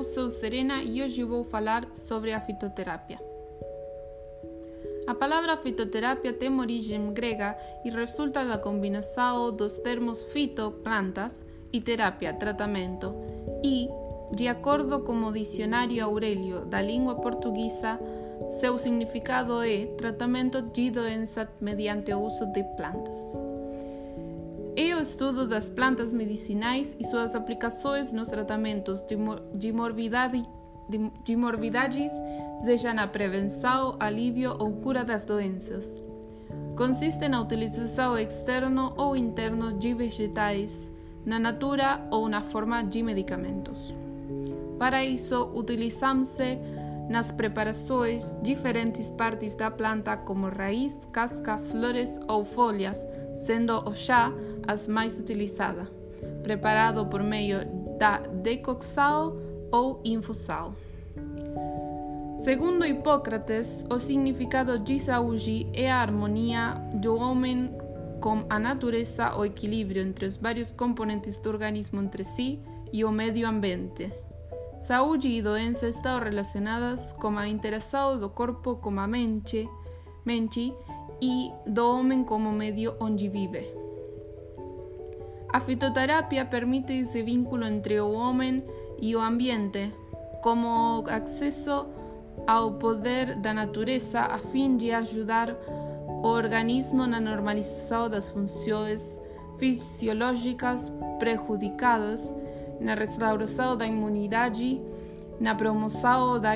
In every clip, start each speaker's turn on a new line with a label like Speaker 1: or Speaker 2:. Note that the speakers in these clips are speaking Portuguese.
Speaker 1: Eu sou Serena e hoje vou falar sobre a fitoterapia. A palavra fitoterapia tem origem grega e resulta da combinação dos termos fito, plantas, e terapia, tratamento, e, de acordo com o dicionário Aurélio da língua portuguesa, seu significado é tratamento de doença mediante o uso de plantas. É o estudo das plantas medicinais e suas aplicações nos tratamentos de, de, morbidade, de, de morbidades, seja na prevenção, alívio ou cura das doenças. Consiste na utilização externo ou interno de vegetais, na natura ou na forma de medicamentos. Para isso, utilizam-se nas preparações diferentes partes da planta, como raiz, casca, flores ou folhas, sendo o chá as mais utilizadas, preparado por meio da decocção ou infusão. Segundo Hipócrates, o significado de saúde é a harmonia do homem com a natureza, o equilíbrio entre os vários componentes do organismo entre si e o meio ambiente. Saúde e doença estão relacionadas com a interação do corpo com a mente, mente e do homem como meio onde vive. A fitoterapia permite esse vínculo entre o homem e o ambiente, como acesso ao poder da natureza a fim de ajudar o organismo na normalização das funções fisiológicas prejudicadas, na restauração da imunidade, na promoção da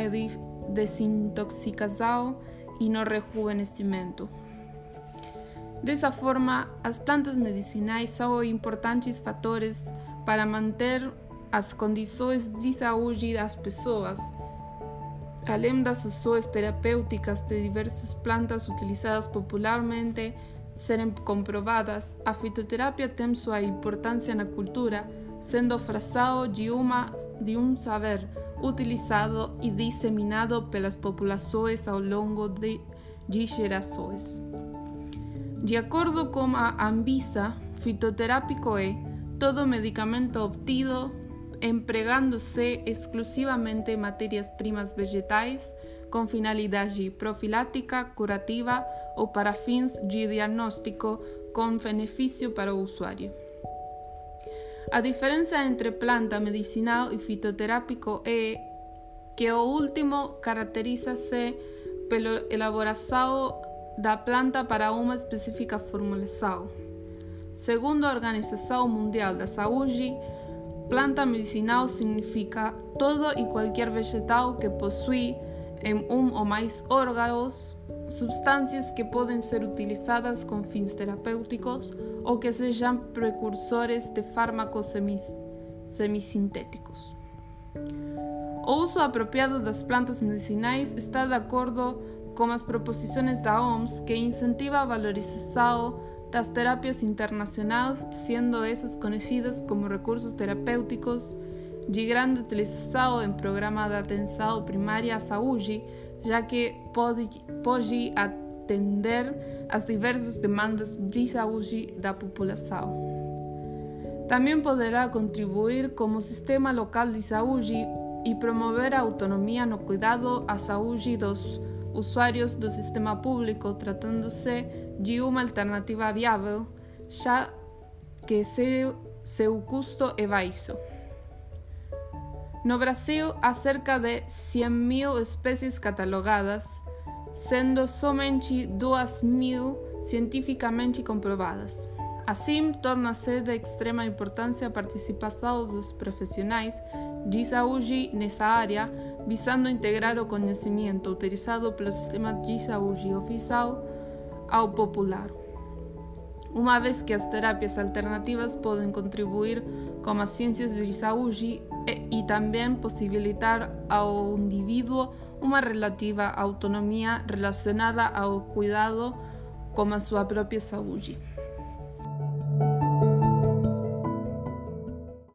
Speaker 1: desintoxicação e no rejuvenescimento. Dessa forma, as plantas medicinais são importantes fatores para manter as condições de saúde das pessoas, além das ações terapêuticas de diversas plantas utilizadas popularmente serem comprovadas, a fitoterapia tem sua importância na cultura, sendo frasado de, uma, de um saber utilizado e disseminado pelas populações ao longo de, de gerações. De acordo com a Anvisa, fitoterápico é todo medicamento obtido empregando-se exclusivamente matérias-primas vegetais com finalidade profilática, curativa ou para fins de diagnóstico com benefício para o usuário. A diferença entre planta medicinal e fitoterápico é que o último caracteriza-se pela elaboração da planta para uma específica formulação. Segundo a Organização Mundial da Saúde, planta medicinal significa todo e qualquer vegetal que possui em um ou mais órgãos substâncias que podem ser utilizadas com fins terapêuticos ou que sejam precursores de fármacos semis, semissintéticos. O uso apropriado das plantas medicinais está de acordo como as proposições da OMS que incentiva a valorização das terapias internacionais, sendo essas conhecidas como recursos terapêuticos de grande utilização em programa de atenção primária à saúde, já que pode, pode atender às diversas demandas de saúde da população. Também poderá contribuir como sistema local de saúde e promover a autonomia no cuidado à saúde dos usuários do sistema público, tratando-se de uma alternativa viável, já que seu, seu custo é baixo. No Brasil, há cerca de 100 mil espécies catalogadas, sendo somente 2 mil cientificamente comprovadas. Assim, torna-se de extrema importância a participação dos profissionais de saúde nessa área, visando integrar o conhecimento utilizado pelo sistema de saúde oficial ao popular. Uma vez que as terapias alternativas podem contribuir com as ciências de saúde e, e também possibilitar ao indivíduo uma relativa autonomia relacionada ao cuidado com a sua própria saúde.